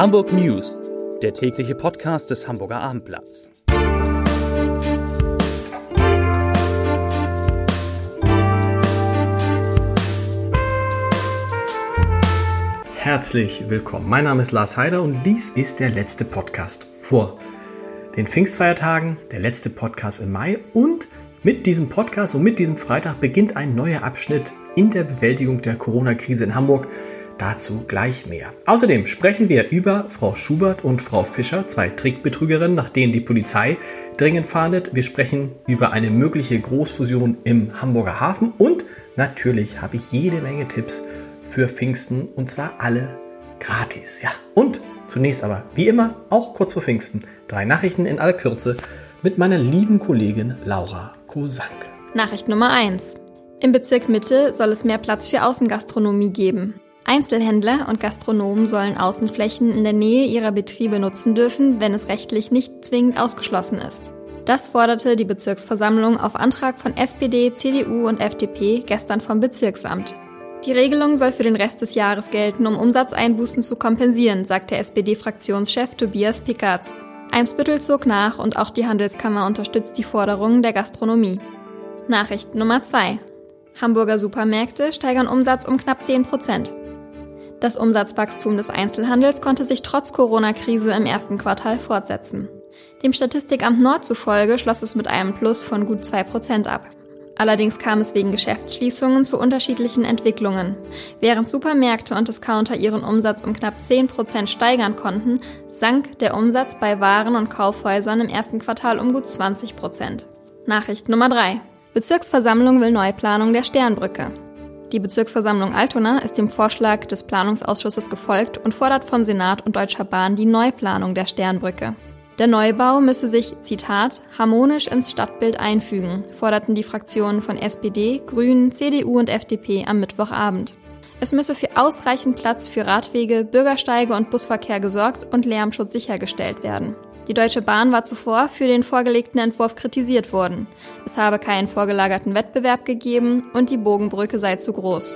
Hamburg News, der tägliche Podcast des Hamburger Abendblatts. Herzlich willkommen. Mein Name ist Lars Heider und dies ist der letzte Podcast vor den Pfingstfeiertagen, der letzte Podcast im Mai und mit diesem Podcast und mit diesem Freitag beginnt ein neuer Abschnitt in der Bewältigung der Corona-Krise in Hamburg. Dazu gleich mehr. Außerdem sprechen wir über Frau Schubert und Frau Fischer, zwei Trickbetrügerinnen, nach denen die Polizei dringend fahndet. Wir sprechen über eine mögliche Großfusion im Hamburger Hafen und natürlich habe ich jede Menge Tipps für Pfingsten und zwar alle gratis. Ja, und zunächst aber, wie immer, auch kurz vor Pfingsten, drei Nachrichten in aller Kürze mit meiner lieben Kollegin Laura Kosank. Nachricht Nummer 1. Im Bezirk Mitte soll es mehr Platz für Außengastronomie geben. Einzelhändler und Gastronomen sollen Außenflächen in der Nähe ihrer Betriebe nutzen dürfen, wenn es rechtlich nicht zwingend ausgeschlossen ist. Das forderte die Bezirksversammlung auf Antrag von SPD, CDU und FDP gestern vom Bezirksamt. Die Regelung soll für den Rest des Jahres gelten, um Umsatzeinbußen zu kompensieren, sagte SPD-Fraktionschef Tobias Pickatz. Eimsbüttel zog nach und auch die Handelskammer unterstützt die Forderungen der Gastronomie. Nachricht Nummer 2. Hamburger Supermärkte steigern Umsatz um knapp 10 Prozent. Das Umsatzwachstum des Einzelhandels konnte sich trotz Corona-Krise im ersten Quartal fortsetzen. Dem Statistikamt Nord zufolge schloss es mit einem Plus von gut 2% ab. Allerdings kam es wegen Geschäftsschließungen zu unterschiedlichen Entwicklungen. Während Supermärkte und Discounter ihren Umsatz um knapp 10% steigern konnten, sank der Umsatz bei Waren- und Kaufhäusern im ersten Quartal um gut 20%. Nachricht Nummer 3. Bezirksversammlung will Neuplanung der Sternbrücke. Die Bezirksversammlung Altona ist dem Vorschlag des Planungsausschusses gefolgt und fordert von Senat und Deutscher Bahn die Neuplanung der Sternbrücke. Der Neubau müsse sich, Zitat, harmonisch ins Stadtbild einfügen, forderten die Fraktionen von SPD, Grünen, CDU und FDP am Mittwochabend. Es müsse für ausreichend Platz für Radwege, Bürgersteige und Busverkehr gesorgt und Lärmschutz sichergestellt werden. Die Deutsche Bahn war zuvor für den vorgelegten Entwurf kritisiert worden. Es habe keinen vorgelagerten Wettbewerb gegeben und die Bogenbrücke sei zu groß.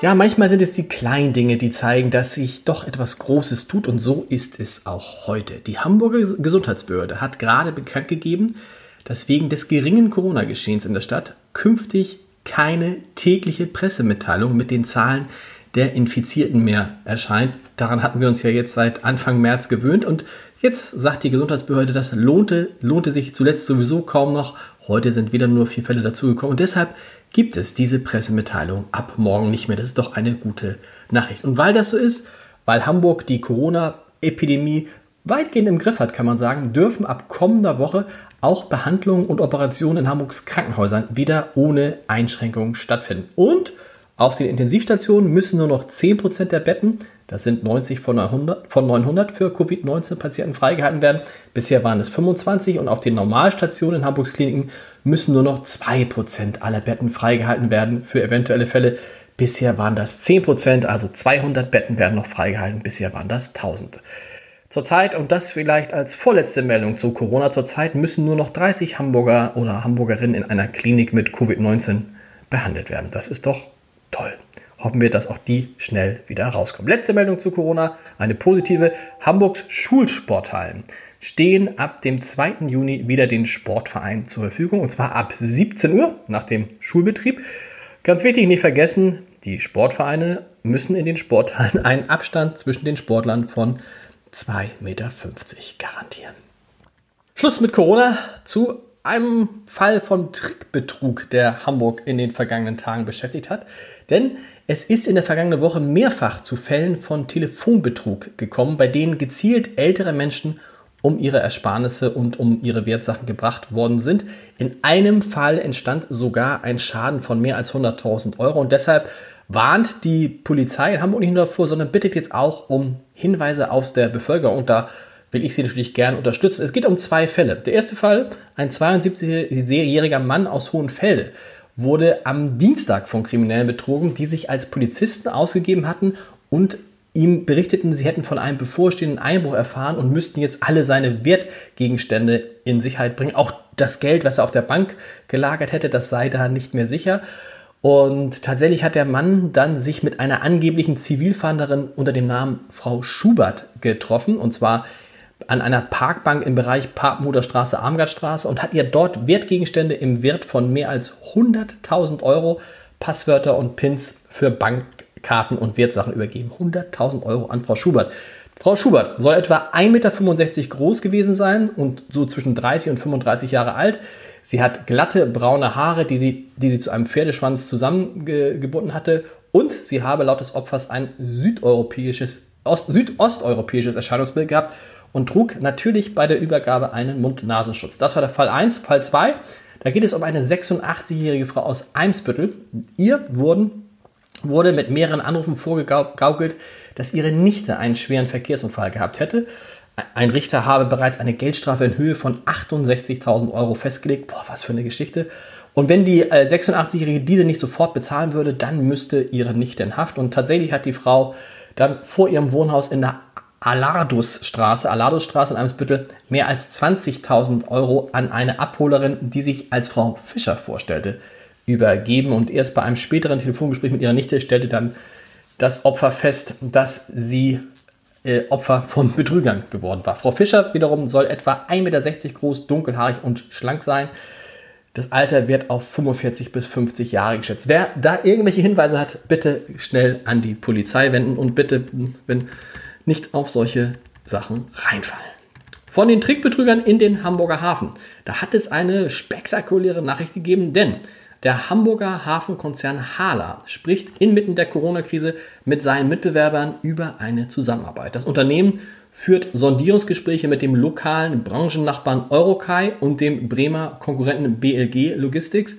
Ja, manchmal sind es die kleinen Dinge, die zeigen, dass sich doch etwas Großes tut und so ist es auch heute. Die Hamburger Gesundheitsbehörde hat gerade bekannt gegeben, dass wegen des geringen Corona-Geschehens in der Stadt künftig keine tägliche Pressemitteilung mit den Zahlen der Infizierten mehr erscheint. Daran hatten wir uns ja jetzt seit Anfang März gewöhnt und jetzt sagt die Gesundheitsbehörde, das lohnte, lohnte sich zuletzt sowieso kaum noch. Heute sind wieder nur vier Fälle dazugekommen und deshalb gibt es diese Pressemitteilung ab morgen nicht mehr. Das ist doch eine gute Nachricht. Und weil das so ist, weil Hamburg die Corona-Epidemie weitgehend im Griff hat, kann man sagen, dürfen ab kommender Woche auch Behandlungen und Operationen in Hamburgs Krankenhäusern wieder ohne Einschränkungen stattfinden. Und auf den Intensivstationen müssen nur noch 10% der Betten, das sind 90 von 900, von 900 für Covid-19-Patienten freigehalten werden. Bisher waren es 25 und auf den Normalstationen in Hamburgs Kliniken müssen nur noch 2% aller Betten freigehalten werden für eventuelle Fälle. Bisher waren das 10%, also 200 Betten werden noch freigehalten. Bisher waren das 1000. Zurzeit, und das vielleicht als vorletzte Meldung zu Corona, zurzeit müssen nur noch 30 Hamburger oder Hamburgerinnen in einer Klinik mit Covid-19 behandelt werden. Das ist doch Toll. Hoffen wir, dass auch die schnell wieder rauskommen. Letzte Meldung zu Corona, eine positive. Hamburgs Schulsporthallen stehen ab dem 2. Juni wieder den Sportvereinen zur Verfügung und zwar ab 17 Uhr nach dem Schulbetrieb. Ganz wichtig, nicht vergessen, die Sportvereine müssen in den Sporthallen einen Abstand zwischen den Sportlern von 2,50 Meter garantieren. Schluss mit Corona zu einem Fall von Trickbetrug, der Hamburg in den vergangenen Tagen beschäftigt hat. Denn es ist in der vergangenen Woche mehrfach zu Fällen von Telefonbetrug gekommen, bei denen gezielt ältere Menschen um ihre Ersparnisse und um ihre Wertsachen gebracht worden sind. In einem Fall entstand sogar ein Schaden von mehr als 100.000 Euro und deshalb warnt die Polizei in Hamburg nicht nur davor, sondern bittet jetzt auch um Hinweise aus der Bevölkerung. Da will ich Sie natürlich gern unterstützen. Es geht um zwei Fälle. Der erste Fall, ein 72-jähriger Mann aus Hohenfelde wurde am Dienstag von Kriminellen betrogen, die sich als Polizisten ausgegeben hatten und ihm berichteten, sie hätten von einem bevorstehenden Einbruch erfahren und müssten jetzt alle seine Wertgegenstände in Sicherheit bringen. Auch das Geld, was er auf der Bank gelagert hätte, das sei da nicht mehr sicher. Und tatsächlich hat der Mann dann sich mit einer angeblichen Zivilfahnderin unter dem Namen Frau Schubert getroffen. Und zwar an einer Parkbank im Bereich Papenhuder Armgardstraße und hat ihr dort Wertgegenstände im Wert von mehr als 100.000 Euro, Passwörter und Pins für Bankkarten und Wertsachen übergeben. 100.000 Euro an Frau Schubert. Frau Schubert soll etwa 1,65 Meter groß gewesen sein und so zwischen 30 und 35 Jahre alt. Sie hat glatte braune Haare, die sie, die sie zu einem Pferdeschwanz zusammengebunden hatte. Und sie habe laut des Opfers ein südeuropäisches, Ost, südosteuropäisches Erscheinungsbild gehabt und trug natürlich bei der Übergabe einen Mund-Nasenschutz. Das war der Fall 1. Fall 2, da geht es um eine 86-jährige Frau aus Eimsbüttel. Ihr wurden, wurde mit mehreren Anrufen vorgegaukelt, dass ihre Nichte einen schweren Verkehrsunfall gehabt hätte. Ein Richter habe bereits eine Geldstrafe in Höhe von 68.000 Euro festgelegt. Boah, was für eine Geschichte. Und wenn die 86-Jährige diese nicht sofort bezahlen würde, dann müsste ihre Nichte in Haft. Und tatsächlich hat die Frau dann vor ihrem Wohnhaus in der Alardusstraße, Alardusstraße in Eimsbüttel, mehr als 20.000 Euro an eine Abholerin, die sich als Frau Fischer vorstellte, übergeben. Und erst bei einem späteren Telefongespräch mit ihrer Nichte stellte dann das Opfer fest, dass sie äh, Opfer von Betrügern geworden war. Frau Fischer wiederum soll etwa 1,60 Meter groß, dunkelhaarig und schlank sein. Das Alter wird auf 45 bis 50 Jahre geschätzt. Wer da irgendwelche Hinweise hat, bitte schnell an die Polizei wenden und bitte, wenn nicht auf solche Sachen reinfallen. Von den Trickbetrügern in den Hamburger Hafen. Da hat es eine spektakuläre Nachricht gegeben, denn der Hamburger Hafenkonzern Hala spricht inmitten der Corona-Krise mit seinen Mitbewerbern über eine Zusammenarbeit. Das Unternehmen führt Sondierungsgespräche mit dem lokalen Branchennachbarn Eurokai und dem Bremer Konkurrenten BLG Logistics.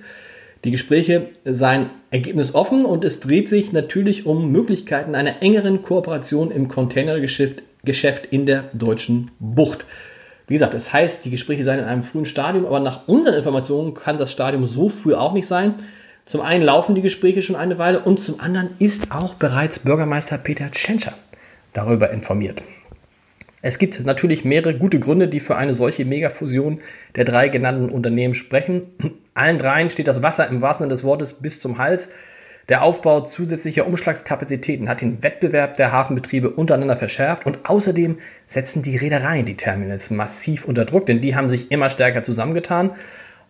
Die Gespräche seien ergebnisoffen und es dreht sich natürlich um Möglichkeiten einer engeren Kooperation im Containergeschäft Geschäft in der deutschen Bucht. Wie gesagt, das heißt, die Gespräche seien in einem frühen Stadium, aber nach unseren Informationen kann das Stadium so früh auch nicht sein. Zum einen laufen die Gespräche schon eine Weile und zum anderen ist auch bereits Bürgermeister Peter Tschentscher darüber informiert. Es gibt natürlich mehrere gute Gründe, die für eine solche Megafusion der drei genannten Unternehmen sprechen. Allen dreien steht das Wasser im wahrsten Sinne des Wortes bis zum Hals. Der Aufbau zusätzlicher Umschlagskapazitäten hat den Wettbewerb der Hafenbetriebe untereinander verschärft und außerdem setzen die Reedereien die Terminals massiv unter Druck, denn die haben sich immer stärker zusammengetan.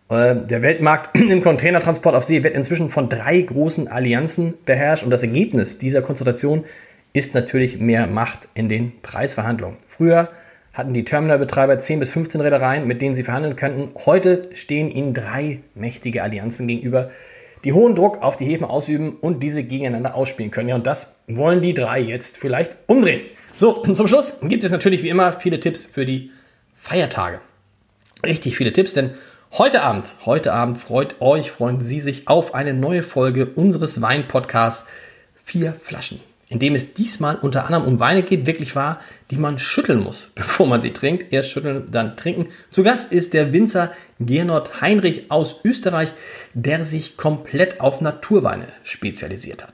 Äh, der Weltmarkt im Containertransport auf See wird inzwischen von drei großen Allianzen beherrscht und das Ergebnis dieser Konzentration ist natürlich mehr Macht in den Preisverhandlungen. Früher hatten die Terminalbetreiber 10 bis 15 Reedereien, mit denen sie verhandeln könnten. Heute stehen ihnen drei mächtige Allianzen gegenüber, die hohen Druck auf die Häfen ausüben und diese gegeneinander ausspielen können. Ja, und das wollen die drei jetzt vielleicht umdrehen. So, zum Schluss gibt es natürlich wie immer viele Tipps für die Feiertage. Richtig viele Tipps, denn heute Abend, heute Abend freut euch, freuen Sie sich auf eine neue Folge unseres Wein-Podcasts Vier Flaschen in dem es diesmal unter anderem um Weine geht, wirklich wahr, die man schütteln muss, bevor man sie trinkt. Erst schütteln, dann trinken. Zu Gast ist der Winzer Gernot Heinrich aus Österreich, der sich komplett auf Naturweine spezialisiert hat.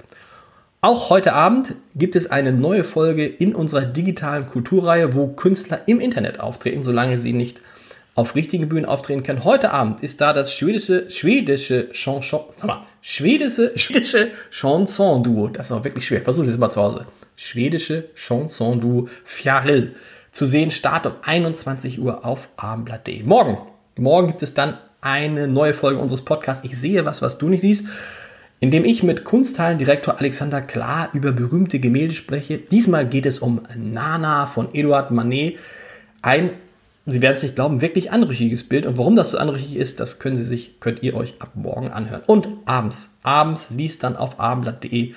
Auch heute Abend gibt es eine neue Folge in unserer digitalen Kulturreihe, wo Künstler im Internet auftreten, solange sie nicht auf richtigen Bühnen auftreten können. Heute Abend ist da das schwedische, schwedische Chanson, sag mal, schwedische, schwedische Chanson-Duo. Das ist auch wirklich schwer. Versuch das mal zu Hause. Schwedische Chanson-Duo Fjarill. Zu sehen, Start um 21 Uhr auf abendblatt.de. Morgen, morgen gibt es dann eine neue Folge unseres Podcasts. Ich sehe was, was du nicht siehst in dem ich mit Kunsthallendirektor Alexander Klar über berühmte Gemälde spreche. Diesmal geht es um Nana von Eduard Manet, ein Sie werden es nicht glauben, wirklich anrüchiges Bild. Und warum das so anrüchig ist, das können Sie sich, könnt ihr euch ab morgen anhören. Und abends, abends liest dann auf abendblatt.de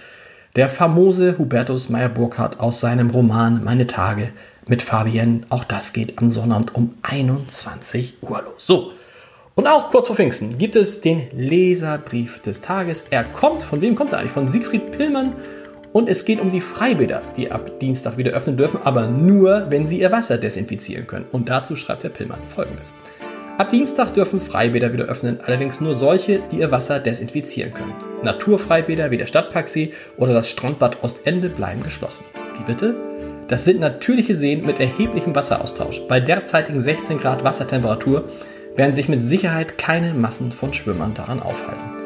der famose Hubertus Meyer-Burkhardt aus seinem Roman Meine Tage mit Fabienne. Auch das geht am Sonnabend um 21 Uhr los. So. Und auch kurz vor Pfingsten gibt es den Leserbrief des Tages. Er kommt, von wem kommt er eigentlich? Von Siegfried Pillmann und es geht um die Freibäder, die ab Dienstag wieder öffnen dürfen, aber nur, wenn sie ihr Wasser desinfizieren können. Und dazu schreibt der Pillmann folgendes. Ab Dienstag dürfen Freibäder wieder öffnen, allerdings nur solche, die ihr Wasser desinfizieren können. Naturfreibäder wie der Stadtparksee oder das Strandbad Ostende bleiben geschlossen. Wie bitte? Das sind natürliche Seen mit erheblichem Wasseraustausch. Bei derzeitigen 16 Grad Wassertemperatur werden sich mit Sicherheit keine Massen von Schwimmern daran aufhalten.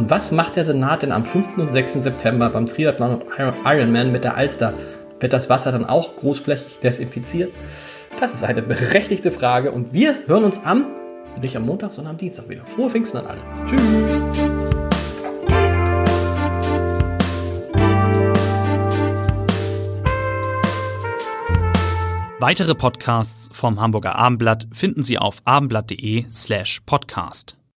Und was macht der Senat denn am 5. und 6. September beim Triathlon und Ironman mit der Alster? Wird das Wasser dann auch großflächig desinfiziert? Das ist eine berechtigte Frage und wir hören uns am, nicht am Montag, sondern am Dienstag wieder. Frohe Pfingsten an alle. Tschüss. Weitere Podcasts vom Hamburger Abendblatt finden Sie auf abendblatt.de slash podcast.